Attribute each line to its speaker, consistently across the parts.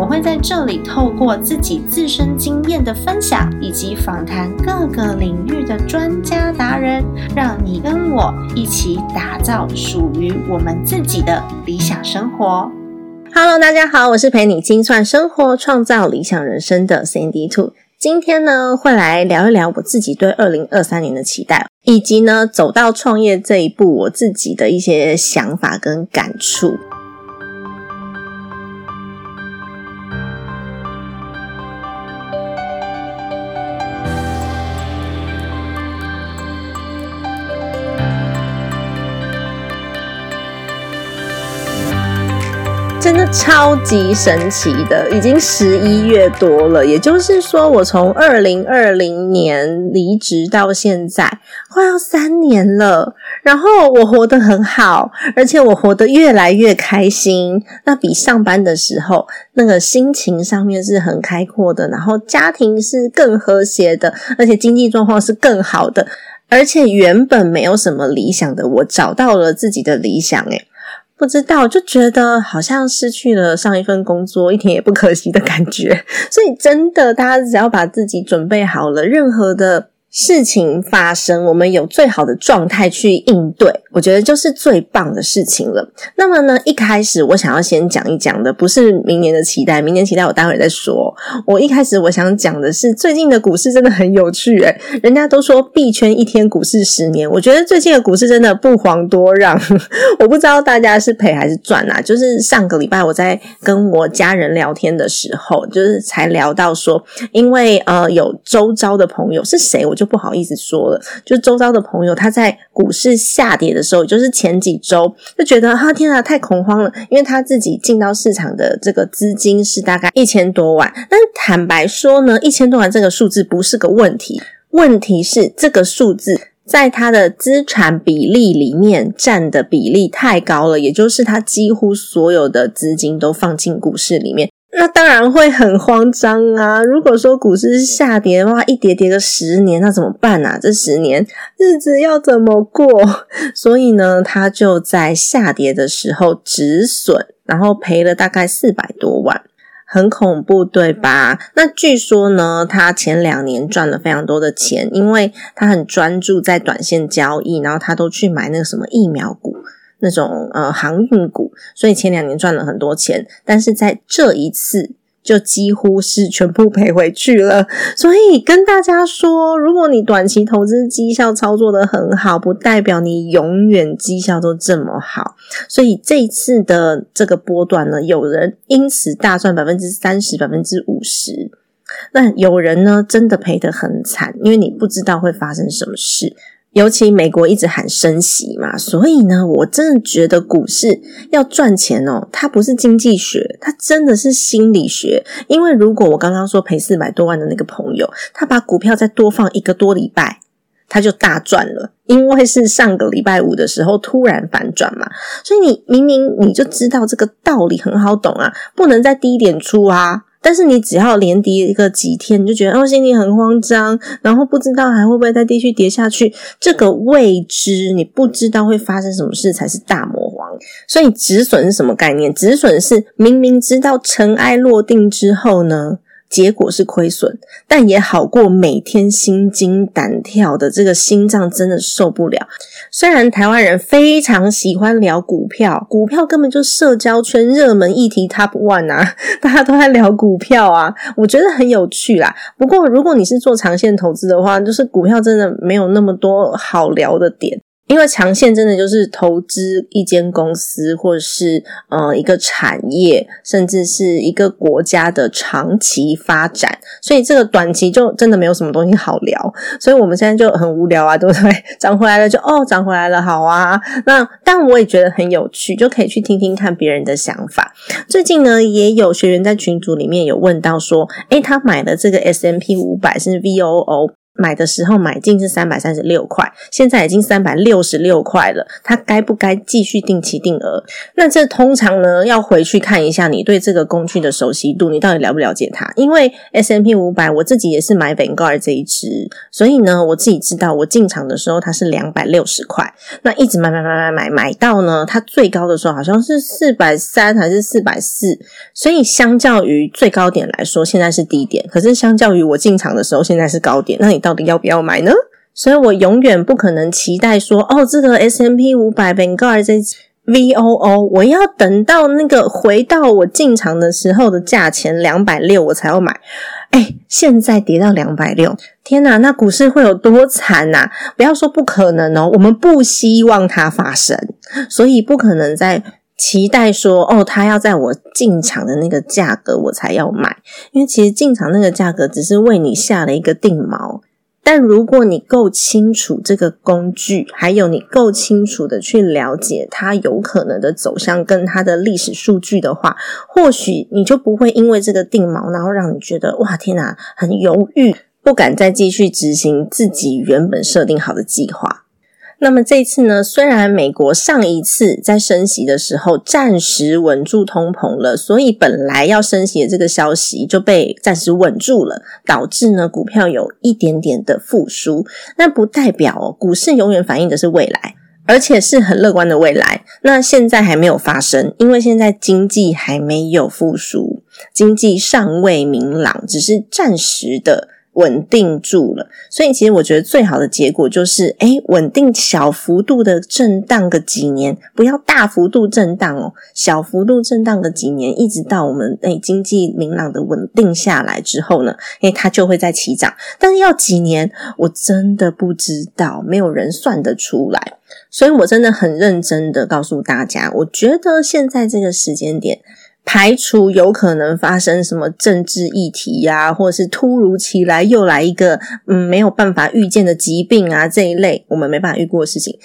Speaker 1: 我会在这里透过自己自身经验的分享，以及访谈各个领域的专家达人，让你跟我一起打造属于我们自己的理想生活。Hello，大家好，我是陪你精算生活、创造理想人生的 Sandy Two。今天呢，会来聊一聊我自己对二零二三年的期待，以及呢走到创业这一步，我自己的一些想法跟感触。真的超级神奇的，已经十一月多了，也就是说，我从二零二零年离职到现在，快要三年了。然后我活得很好，而且我活得越来越开心。那比上班的时候，那个心情上面是很开阔的，然后家庭是更和谐的，而且经济状况是更好的。而且原本没有什么理想的我，找到了自己的理想，诶不知道，就觉得好像失去了上一份工作一点也不可惜的感觉。所以真的，大家只要把自己准备好了，任何的。事情发生，我们有最好的状态去应对，我觉得就是最棒的事情了。那么呢，一开始我想要先讲一讲的，不是明年的期待，明年期待我待会再说。我一开始我想讲的是，最近的股市真的很有趣，诶人家都说币圈一天，股市十年。我觉得最近的股市真的不遑多让。我不知道大家是赔还是赚啊？就是上个礼拜我在跟我家人聊天的时候，就是才聊到说，因为呃有周遭的朋友是谁，我。就不好意思说了，就周遭的朋友，他在股市下跌的时候，就是前几周就觉得哈天啊，太恐慌了，因为他自己进到市场的这个资金是大概一千多万。但坦白说呢，一千多万这个数字不是个问题，问题是这个数字在他的资产比例里面占的比例太高了，也就是他几乎所有的资金都放进股市里面。那当然会很慌张啊！如果说股市是下跌的话，一跌跌个十年，那怎么办啊？这十年日子要怎么过？所以呢，他就在下跌的时候止损，然后赔了大概四百多万，很恐怖，对吧？那据说呢，他前两年赚了非常多的钱，因为他很专注在短线交易，然后他都去买那个什么疫苗股。那种呃航运股，所以前两年赚了很多钱，但是在这一次就几乎是全部赔回去了。所以跟大家说，如果你短期投资绩效操作的很好，不代表你永远绩效都这么好。所以这一次的这个波段呢，有人因此大赚百分之三十、百分之五十，那有人呢真的赔得很惨，因为你不知道会发生什么事。尤其美国一直喊升息嘛，所以呢，我真的觉得股市要赚钱哦，它不是经济学，它真的是心理学。因为如果我刚刚说赔四百多万的那个朋友，他把股票再多放一个多礼拜，他就大赚了，因为是上个礼拜五的时候突然反转嘛。所以你明明你就知道这个道理很好懂啊，不能在低点出啊。但是你只要连跌一个几天，你就觉得哦心里很慌张，然后不知道还会不会再继续跌下去。这个未知，你不知道会发生什么事才是大魔王。所以止损是什么概念？止损是明明知道尘埃落定之后呢？结果是亏损，但也好过每天心惊胆跳的这个心脏真的受不了。虽然台湾人非常喜欢聊股票，股票根本就社交圈热门议题 Top One 啊，大家都在聊股票啊，我觉得很有趣啦。不过如果你是做长线投资的话，就是股票真的没有那么多好聊的点。因为长线真的就是投资一间公司，或者是呃一个产业，甚至是一个国家的长期发展，所以这个短期就真的没有什么东西好聊。所以我们现在就很无聊啊，对不对？涨回来了就哦，涨回来了，好啊。那但我也觉得很有趣，就可以去听听看别人的想法。最近呢，也有学员在群组里面有问到说，诶他买的这个 S M P 五百是 V O O。买的时候买进是三百三十六块，现在已经三百六十六块了，它该不该继续定期定额？那这通常呢，要回去看一下你对这个工具的熟悉度，你到底了不了解它？因为 S M P 五百，我自己也是买 Vanguard 这一支，所以呢，我自己知道我进场的时候它是两百六十块，那一直买买买买买买到呢，它最高的时候好像是四百三还是四百四，所以相较于最高点来说，现在是低点，可是相较于我进场的时候，现在是高点，那你到底要不要买呢？所以我永远不可能期待说，哦，这个 S M P 五百 Vanguard V O O，我要等到那个回到我进场的时候的价钱两百六，我才要买。哎，现在跌到两百六，天哪，那股市会有多惨呐？不要说不可能哦，我们不希望它发生，所以不可能在期待说，哦，它要在我进场的那个价格我才要买，因为其实进场那个价格只是为你下了一个定锚。但如果你够清楚这个工具，还有你够清楚的去了解它有可能的走向跟它的历史数据的话，或许你就不会因为这个定锚，然后让你觉得哇天哪，很犹豫，不敢再继续执行自己原本设定好的计划。那么这次呢？虽然美国上一次在升息的时候暂时稳住通膨了，所以本来要升息的这个消息就被暂时稳住了，导致呢股票有一点点的复苏。那不代表股市永远反映的是未来，而且是很乐观的未来。那现在还没有发生，因为现在经济还没有复苏，经济尚未明朗，只是暂时的。稳定住了，所以其实我觉得最好的结果就是，哎，稳定小幅度的震荡个几年，不要大幅度震荡哦，小幅度震荡个几年，一直到我们哎经济明朗的稳定下来之后呢，哎，它就会在起涨。但是要几年，我真的不知道，没有人算得出来。所以我真的很认真的告诉大家，我觉得现在这个时间点。排除有可能发生什么政治议题呀，或者是突如其来又来一个嗯没有办法预见的疾病啊这一类我们没办法预估的事情。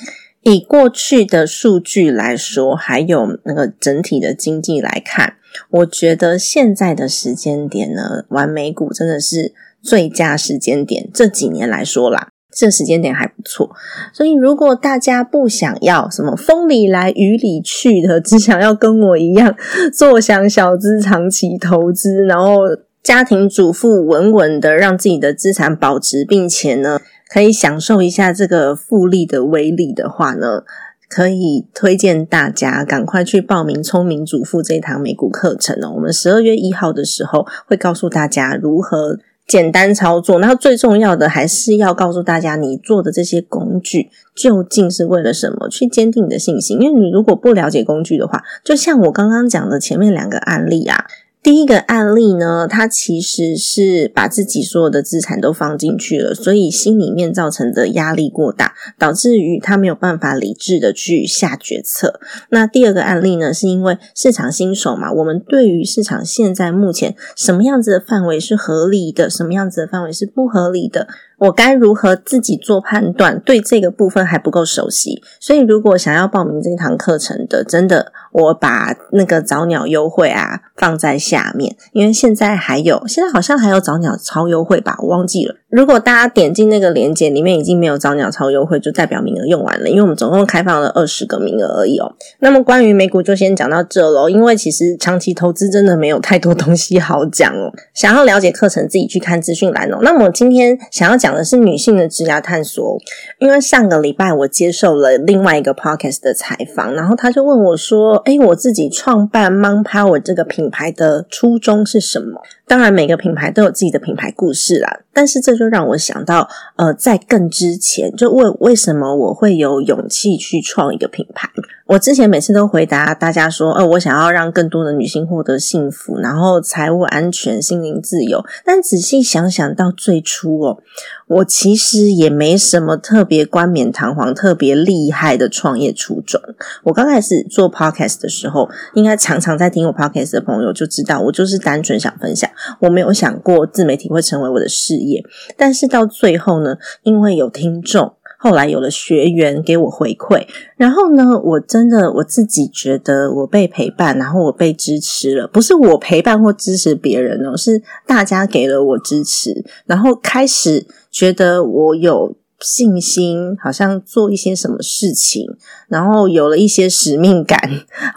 Speaker 1: 以过去的数据来说，还有那个整体的经济来看，我觉得现在的时间点呢，玩美股真的是最佳时间点。这几年来说啦。这时间点还不错，所以如果大家不想要什么风里来雨里去的，只想要跟我一样坐享小资长期投资，然后家庭主妇稳稳的让自己的资产保值，并且呢可以享受一下这个复利的威力的话呢，可以推荐大家赶快去报名《聪明主妇》这堂美股课程哦。我们十二月一号的时候会告诉大家如何。简单操作，那最重要的还是要告诉大家，你做的这些工具究竟是为了什么？去坚定你的信心，因为你如果不了解工具的话，就像我刚刚讲的前面两个案例啊。第一个案例呢，他其实是把自己所有的资产都放进去了，所以心里面造成的压力过大，导致于他没有办法理智的去下决策。那第二个案例呢，是因为市场新手嘛，我们对于市场现在目前什么样子的范围是合理的，什么样子的范围是不合理的。我该如何自己做判断？对这个部分还不够熟悉，所以如果想要报名这堂课程的，真的，我把那个早鸟优惠啊放在下面，因为现在还有，现在好像还有早鸟超优惠吧，我忘记了。如果大家点进那个链接，里面已经没有早鸟超优惠，就代表名额用完了，因为我们总共开放了二十个名额而已哦。那么关于美股就先讲到这喽，因为其实长期投资真的没有太多东西好讲哦。想要了解课程，自己去看资讯栏哦。那么今天想要讲讲的是女性的职涯探索，因为上个礼拜我接受了另外一个 podcast 的采访，然后他就问我说：“哎，我自己创办 Mon Power 这个品牌的初衷是什么？”当然，每个品牌都有自己的品牌故事啦。但是这就让我想到，呃，在更之前，就为为什么我会有勇气去创一个品牌？我之前每次都回答大家说，呃，我想要让更多的女性获得幸福，然后财务安全、心灵自由。但仔细想想到最初哦，我其实也没什么特别冠冕堂皇、特别厉害的创业初衷。我刚开始做 podcast 的时候，应该常常在听我 podcast 的朋友就知道，我就是单纯想分享，我没有想过自媒体会成为我的事业。但是到最后呢，因为有听众。后来有了学员给我回馈，然后呢，我真的我自己觉得我被陪伴，然后我被支持了，不是我陪伴或支持别人哦，是大家给了我支持，然后开始觉得我有。信心好像做一些什么事情，然后有了一些使命感，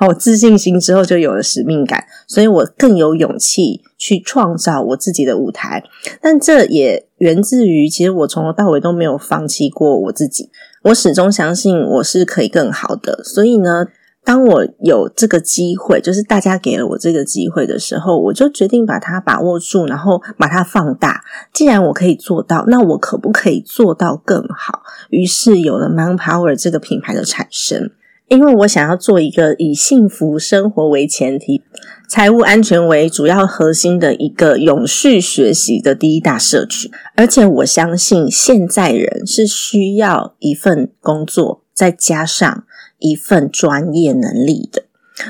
Speaker 1: 我 自信心之后就有了使命感，所以我更有勇气去创造我自己的舞台。但这也源自于，其实我从头到尾都没有放弃过我自己，我始终相信我是可以更好的。所以呢。当我有这个机会，就是大家给了我这个机会的时候，我就决定把它把握住，然后把它放大。既然我可以做到，那我可不可以做到更好？于是有了 Manpower 这个品牌的产生。因为我想要做一个以幸福生活为前提、财务安全为主要核心的一个永续学习的第一大社区，而且我相信现在人是需要一份工作，再加上。一份专业能力的，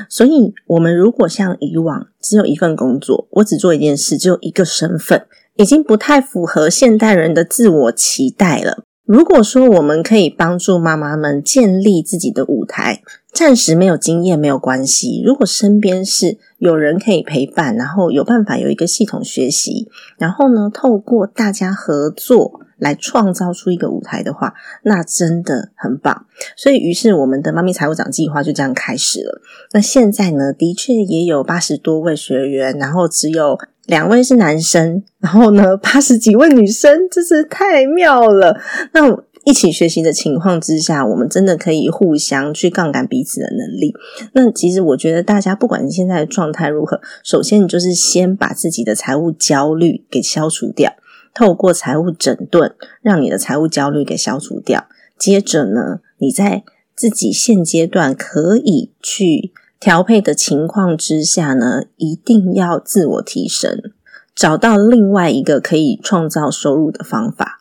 Speaker 1: 所以，我们如果像以往只有一份工作，我只做一件事，只有一个身份，已经不太符合现代人的自我期待了。如果说我们可以帮助妈妈们建立自己的舞台，暂时没有经验没有关系。如果身边是有人可以陪伴，然后有办法有一个系统学习，然后呢，透过大家合作。来创造出一个舞台的话，那真的很棒。所以，于是我们的妈咪财务长计划就这样开始了。那现在呢，的确也有八十多位学员，然后只有两位是男生，然后呢，八十几位女生，真是太妙了。那一起学习的情况之下，我们真的可以互相去杠杆彼此的能力。那其实我觉得，大家不管你现在的状态如何，首先你就是先把自己的财务焦虑给消除掉。透过财务整顿，让你的财务焦虑给消除掉。接着呢，你在自己现阶段可以去调配的情况之下呢，一定要自我提升，找到另外一个可以创造收入的方法。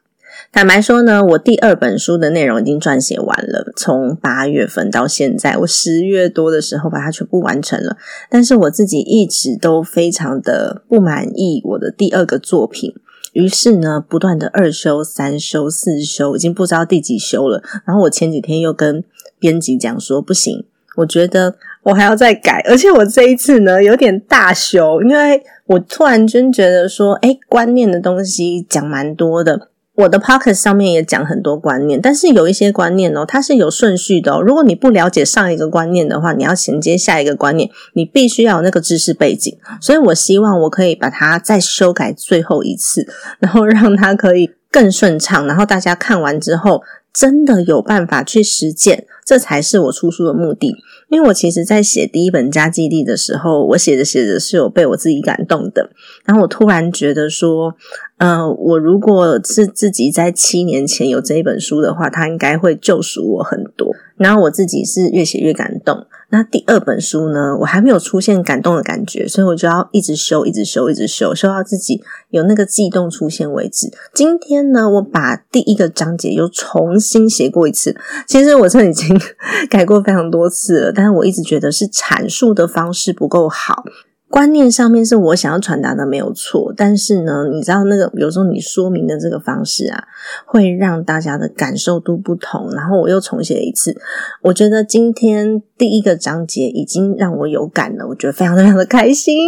Speaker 1: 坦白说呢，我第二本书的内容已经撰写完了，从八月份到现在，我十月多的时候把它全部完成了。但是我自己一直都非常的不满意我的第二个作品。于是呢，不断的二修、三修、四修，已经不知道第几修了。然后我前几天又跟编辑讲说，不行，我觉得我还要再改。而且我这一次呢，有点大修，因为我突然间觉得说，哎，观念的东西讲蛮多的。我的 pocket 上面也讲很多观念，但是有一些观念哦，它是有顺序的。如果你不了解上一个观念的话，你要衔接下一个观念，你必须要有那个知识背景。所以我希望我可以把它再修改最后一次，然后让它可以更顺畅，然后大家看完之后真的有办法去实践，这才是我出书的目的。因为我其实，在写第一本《家基地》的时候，我写着写着是有被我自己感动的。然后我突然觉得说，呃，我如果是自己在七年前有这一本书的话，它应该会救赎我很多。然后我自己是越写越感动。那第二本书呢，我还没有出现感动的感觉，所以我就要一直修，一直修，一直修，修到自己有那个悸动出现为止。今天呢，我把第一个章节又重新写过一次。其实我这已经 改过非常多次了，但是我一直觉得是阐述的方式不够好。观念上面是我想要传达的没有错，但是呢，你知道那个有时候你说明的这个方式啊，会让大家的感受度不同。然后我又重写一次，我觉得今天第一个章节已经让我有感了，我觉得非常非常的开心。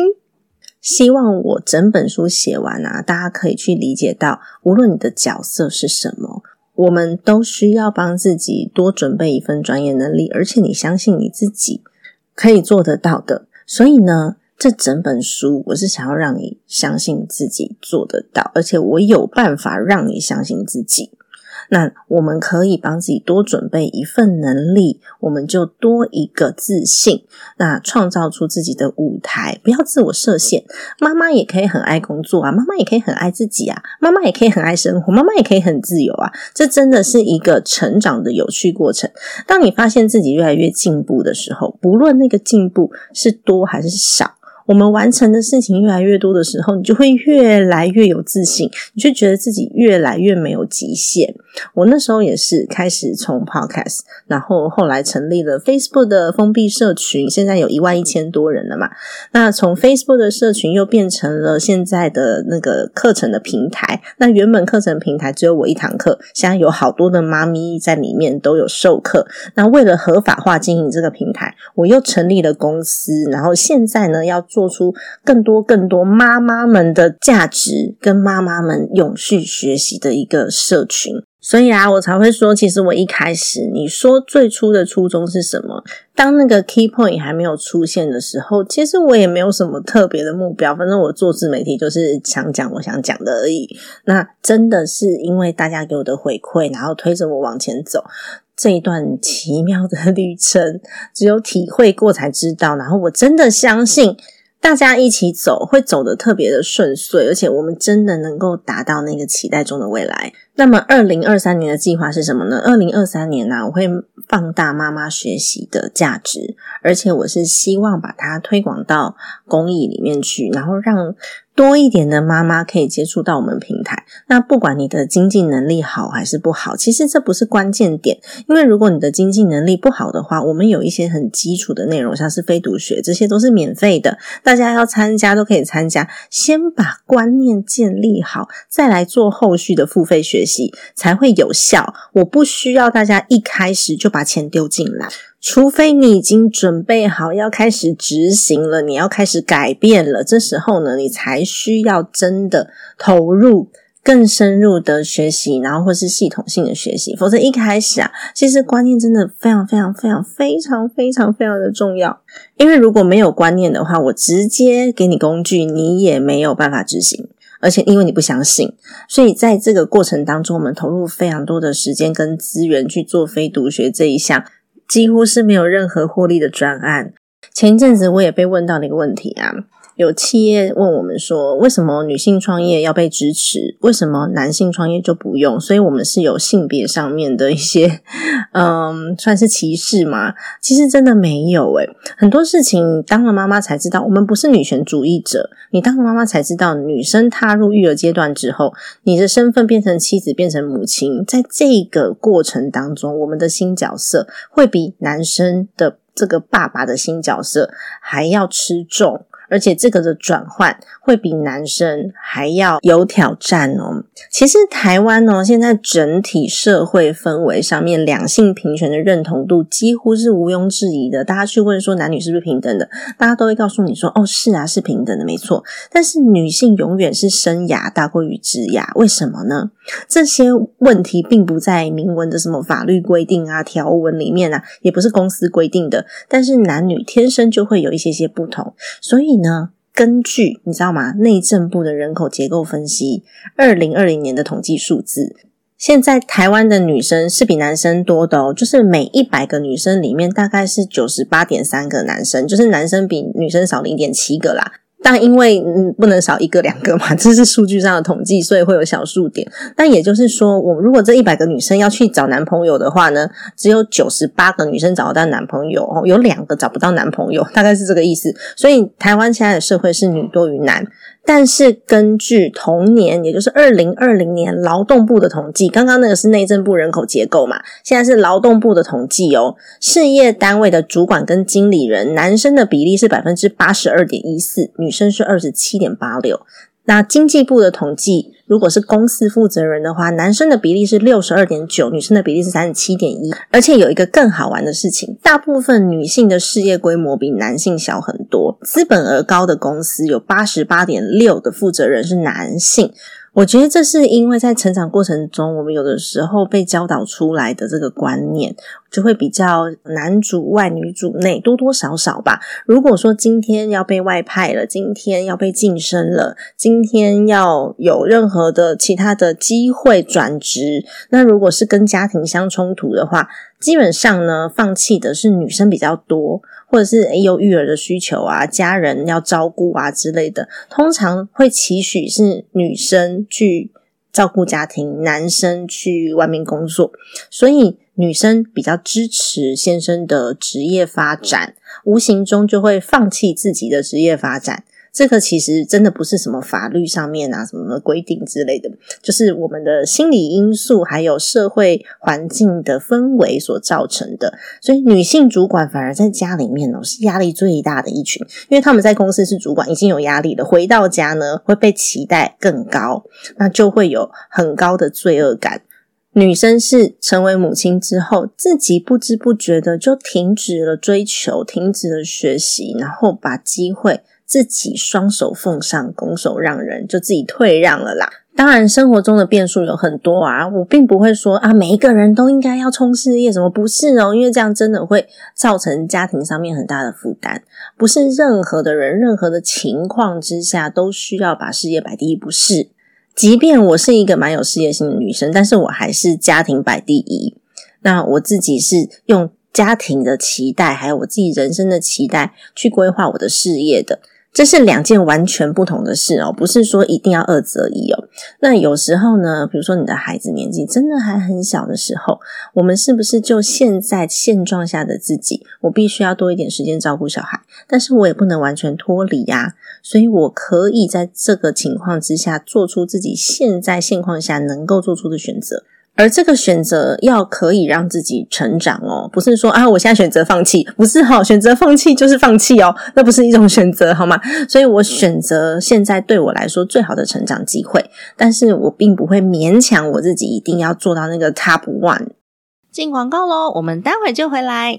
Speaker 1: 希望我整本书写完啊，大家可以去理解到，无论你的角色是什么，我们都需要帮自己多准备一份专业能力，而且你相信你自己可以做得到的。所以呢。这整本书，我是想要让你相信自己做得到，而且我有办法让你相信自己。那我们可以帮自己多准备一份能力，我们就多一个自信。那创造出自己的舞台，不要自我设限。妈妈也可以很爱工作啊，妈妈也可以很爱自己啊，妈妈也可以很爱生活，妈妈也可以很自由啊。这真的是一个成长的有趣过程。当你发现自己越来越进步的时候，不论那个进步是多还是少。我们完成的事情越来越多的时候，你就会越来越有自信，你就觉得自己越来越没有极限。我那时候也是开始从 Podcast，然后后来成立了 Facebook 的封闭社群，现在有一万一千多人了嘛。那从 Facebook 的社群又变成了现在的那个课程的平台。那原本课程平台只有我一堂课，现在有好多的妈咪在里面都有授课。那为了合法化经营这个平台，我又成立了公司，然后现在呢要做做出更多更多妈妈们的价值跟妈妈们永续学习的一个社群。所以啊，我才会说，其实我一开始你说最初的初衷是什么？当那个 key point 还没有出现的时候，其实我也没有什么特别的目标，反正我做自媒体就是想讲我想讲的而已。那真的是因为大家给我的回馈，然后推着我往前走。这一段奇妙的旅程，只有体会过才知道。然后我真的相信，大家一起走会走得特别的顺遂，而且我们真的能够达到那个期待中的未来。那么，二零二三年的计划是什么呢？二零二三年呢，我会放大妈妈学习的价值，而且我是希望把它推广到公益里面去，然后让。多一点的妈妈可以接触到我们平台。那不管你的经济能力好还是不好，其实这不是关键点。因为如果你的经济能力不好的话，我们有一些很基础的内容，像是非读学，这些都是免费的，大家要参加都可以参加。先把观念建立好，再来做后续的付费学习才会有效。我不需要大家一开始就把钱丢进来。除非你已经准备好要开始执行了，你要开始改变了，这时候呢，你才需要真的投入更深入的学习，然后或是系统性的学习。否则一开始啊，其实观念真的非常非常非常非常非常非常的重要。因为如果没有观念的话，我直接给你工具，你也没有办法执行。而且因为你不相信，所以在这个过程当中，我们投入非常多的时间跟资源去做非读学这一项。几乎是没有任何获利的专案。前一阵子我也被问到了一个问题啊。有企业问我们说，为什么女性创业要被支持？为什么男性创业就不用？所以，我们是有性别上面的一些，嗯，算是歧视吗？其实真的没有诶很多事情当了妈妈才知道，我们不是女权主义者。你当了妈妈才知道，女生踏入育儿阶段之后，你的身份变成妻子，变成母亲，在这个过程当中，我们的新角色会比男生的这个爸爸的新角色还要吃重。而且这个的转换会比男生还要有挑战哦。其实台湾呢，现在整体社会氛围上面，两性平权的认同度几乎是毋庸置疑的。大家去问说男女是不是平等的，大家都会告诉你说：“哦，是啊，是平等的，没错。”但是女性永远是生涯大过于职涯，为什么呢？这些问题并不在明文的什么法律规定啊、条文里面啊，也不是公司规定的。但是男女天生就会有一些些不同，所以。呢？根据你知道吗？内政部的人口结构分析，二零二零年的统计数字，现在台湾的女生是比男生多的哦。就是每一百个女生里面，大概是九十八点三个男生，就是男生比女生少零点七个啦。但因为嗯不能少一个两个嘛，这是数据上的统计，所以会有小数点。但也就是说，我如果这一百个女生要去找男朋友的话呢，只有九十八个女生找得到男朋友哦，有两个找不到男朋友，大概是这个意思。所以台湾现在的社会是女多于男。但是根据同年，也就是二零二零年劳动部的统计，刚刚那个是内政部人口结构嘛，现在是劳动部的统计哦。事业单位的主管跟经理人，男生的比例是百分之八十二点一四，女生是二十七点八六。那经济部的统计，如果是公司负责人的话，男生的比例是六十二点九，女生的比例是三十七点一。而且有一个更好玩的事情，大部分女性的事业规模比男性小很多，资本额高的公司有八十八点六的负责人是男性。我觉得这是因为在成长过程中，我们有的时候被教导出来的这个观念，就会比较男主外女主内，多多少少吧。如果说今天要被外派了，今天要被晋升了，今天要有任何的其他的机会转职，那如果是跟家庭相冲突的话，基本上呢，放弃的是女生比较多。或者是有育儿的需求啊，家人要照顾啊之类的，通常会期许是女生去照顾家庭，男生去外面工作，所以女生比较支持先生的职业发展，无形中就会放弃自己的职业发展。这个其实真的不是什么法律上面啊什么规定之类的，就是我们的心理因素，还有社会环境的氛围所造成的。所以女性主管反而在家里面哦是压力最大的一群，因为他们在公司是主管已经有压力了，回到家呢会被期待更高，那就会有很高的罪恶感。女生是成为母亲之后，自己不知不觉的就停止了追求，停止了学习，然后把机会。自己双手奉上，拱手让人，就自己退让了啦。当然，生活中的变数有很多啊，我并不会说啊，每一个人都应该要冲事业，什么不是哦？因为这样真的会造成家庭上面很大的负担。不是任何的人、任何的情况之下都需要把事业摆第一，不是。即便我是一个蛮有事业心的女生，但是我还是家庭摆第一。那我自己是用家庭的期待，还有我自己人生的期待去规划我的事业的。这是两件完全不同的事哦，不是说一定要二择一哦。那有时候呢，比如说你的孩子年纪真的还很小的时候，我们是不是就现在现状下的自己，我必须要多一点时间照顾小孩，但是我也不能完全脱离呀。所以我可以在这个情况之下，做出自己现在现况下能够做出的选择。而这个选择要可以让自己成长哦，不是说啊，我现在选择放弃，不是哈，选择放弃就是放弃哦，那不是一种选择好吗？所以我选择现在对我来说最好的成长机会，但是我并不会勉强我自己一定要做到那个 top one。进广告喽，我们待会就回来。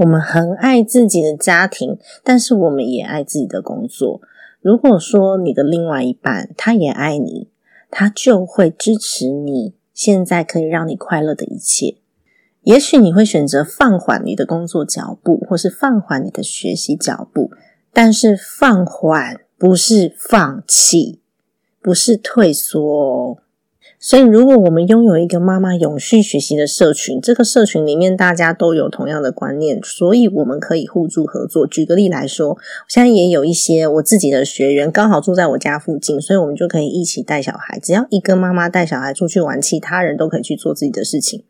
Speaker 1: 我们很爱自己的家庭，但是我们也爱自己的工作。如果说你的另外一半他也爱你，他就会支持你现在可以让你快乐的一切。也许你会选择放缓你的工作脚步，或是放缓你的学习脚步，但是放缓不是放弃，不是退缩哦。所以，如果我们拥有一个妈妈永续学习的社群，这个社群里面大家都有同样的观念，所以我们可以互助合作。举个例来说，现在也有一些我自己的学员刚好住在我家附近，所以我们就可以一起带小孩。只要一个妈妈带小孩出去玩，其他人都可以去做自己的事情。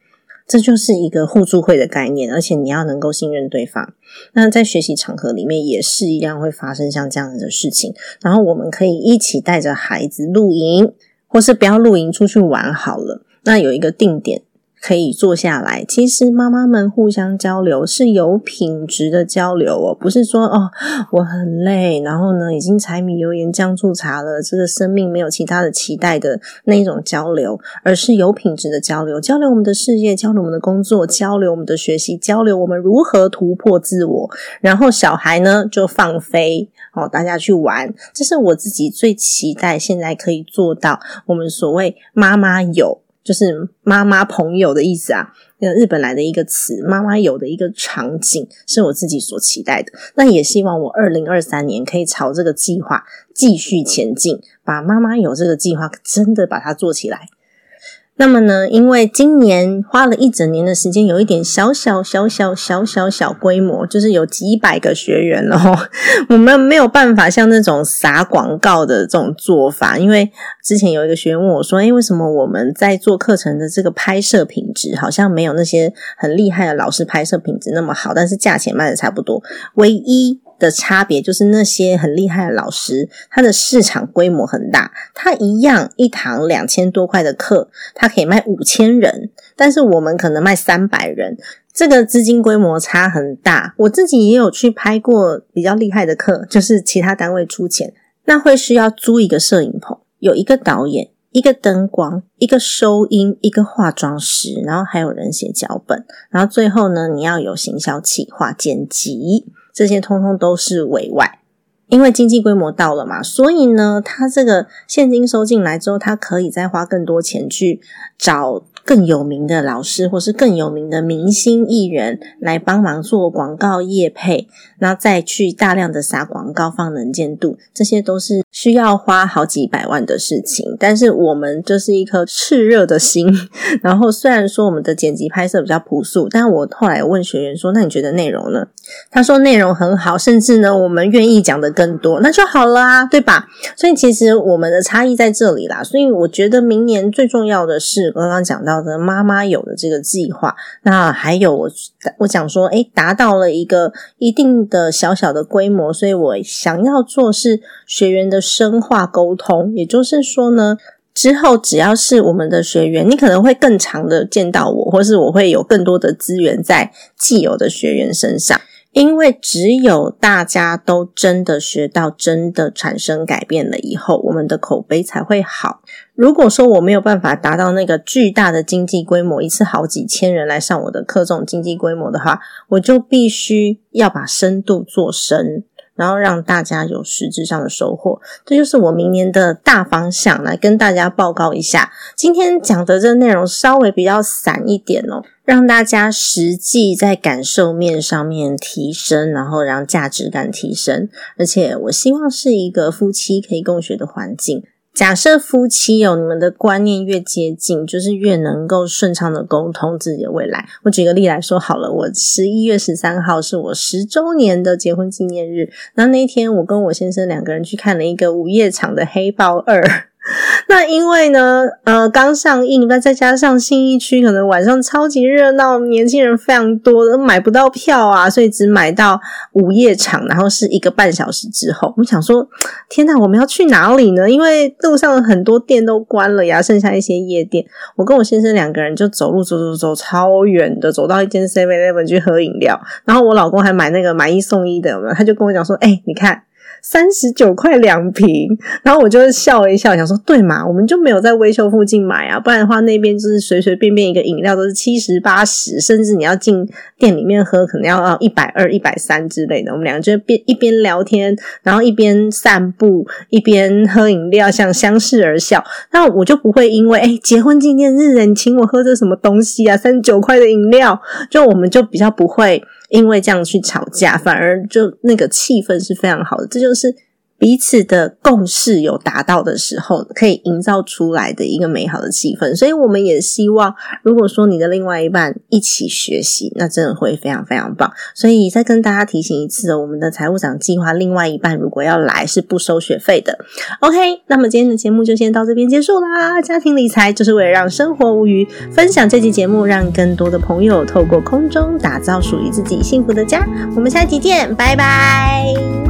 Speaker 1: 这就是一个互助会的概念，而且你要能够信任对方。那在学习场合里面也是一样会发生像这样子的事情。然后我们可以一起带着孩子露营。或是不要露营出去玩好了。那有一个定点可以坐下来，其实妈妈们互相交流是有品质的交流哦，不是说哦我很累，然后呢已经柴米油盐酱醋茶了，这个生命没有其他的期待的那一种交流，而是有品质的交流，交流我们的事业，交流我们的工作，交流我们的学习，交流我们如何突破自我，然后小孩呢就放飞哦，大家去玩，这是我自己最期待现在可以做到，我们所谓妈妈有。就是妈妈朋友的意思啊，那日本来的一个词，妈妈有的一个场景，是我自己所期待的。那也希望我二零二三年可以朝这个计划继续前进，把妈妈有这个计划真的把它做起来。那么呢，因为今年花了一整年的时间，有一点小小小小小小小规模，就是有几百个学员了。我们没有办法像那种撒广告的这种做法，因为之前有一个学员问我说：“哎，为什么我们在做课程的这个拍摄品质好像没有那些很厉害的老师拍摄品质那么好，但是价钱卖的差不多？”唯一的差别就是那些很厉害的老师，他的市场规模很大，他一样一堂两千多块的课，他可以卖五千人，但是我们可能卖三百人，这个资金规模差很大。我自己也有去拍过比较厉害的课，就是其他单位出钱，那会需要租一个摄影棚，有一个导演，一个灯光，一个收音，一个化妆师，然后还有人写脚本，然后最后呢，你要有行销企划、剪辑。这些通通都是委外，因为经济规模到了嘛，所以呢，他这个现金收进来之后，他可以再花更多钱去找。更有名的老师，或是更有名的明星艺人来帮忙做广告业配，然后再去大量的撒广告放能见度，这些都是需要花好几百万的事情。但是我们就是一颗炽热的心，然后虽然说我们的剪辑拍摄比较朴素，但我后来问学员说：“那你觉得内容呢？”他说：“内容很好，甚至呢，我们愿意讲的更多，那就好了啊，对吧？”所以其实我们的差异在这里啦。所以我觉得明年最重要的是刚刚讲到。的妈妈有的这个计划，那还有我我讲说，诶达到了一个一定的小小的规模，所以我想要做是学员的深化沟通，也就是说呢，之后只要是我们的学员，你可能会更长的见到我，或是我会有更多的资源在既有的学员身上。因为只有大家都真的学到，真的产生改变了以后，我们的口碑才会好。如果说我没有办法达到那个巨大的经济规模，一次好几千人来上我的课这种经济规模的话，我就必须要把深度做深。然后让大家有实质上的收获，这就是我明年的大方向，来跟大家报告一下。今天讲的这内容稍微比较散一点哦，让大家实际在感受面上面提升，然后让价值感提升。而且我希望是一个夫妻可以共学的环境。假设夫妻有你们的观念越接近，就是越能够顺畅的沟通自己的未来。我举个例来说好了，我十一月十三号是我十周年的结婚纪念日，那那天我跟我先生两个人去看了一个午夜场的《黑豹二》。那因为呢，呃，刚上映，那再加上信义区可能晚上超级热闹，年轻人非常多，都买不到票啊，所以只买到午夜场，然后是一个半小时之后。我想说，天哪，我们要去哪里呢？因为路上很多店都关了呀，剩下一些夜店。我跟我先生两个人就走路走走走超远的，走到一间 Seven Eleven 去喝饮料，然后我老公还买那个买一送一的，他就跟我讲说，哎，你看。三十九块两瓶，然后我就笑了一笑，想说对嘛，我们就没有在微秀附近买啊，不然的话那边就是随随便便一个饮料都是七十八十，甚至你要进店里面喝，可能要一百二、一百三之类的。我们两个就边一边聊天，然后一边散步，一边喝饮料，像相视而笑。那我就不会因为哎结婚纪念日，你请我喝这什么东西啊？三十九块的饮料，就我们就比较不会。因为这样去吵架，反而就那个气氛是非常好的，这就是。彼此的共识有达到的时候，可以营造出来的一个美好的气氛。所以，我们也希望，如果说你的另外一半一起学习，那真的会非常非常棒。所以，再跟大家提醒一次我们的财务长计划，另外一半如果要来，是不收学费的。OK，那么今天的节目就先到这边结束啦。家庭理财就是为了让生活无虞，分享这期节目，让更多的朋友透过空中打造属于自己幸福的家。我们下期见，拜拜。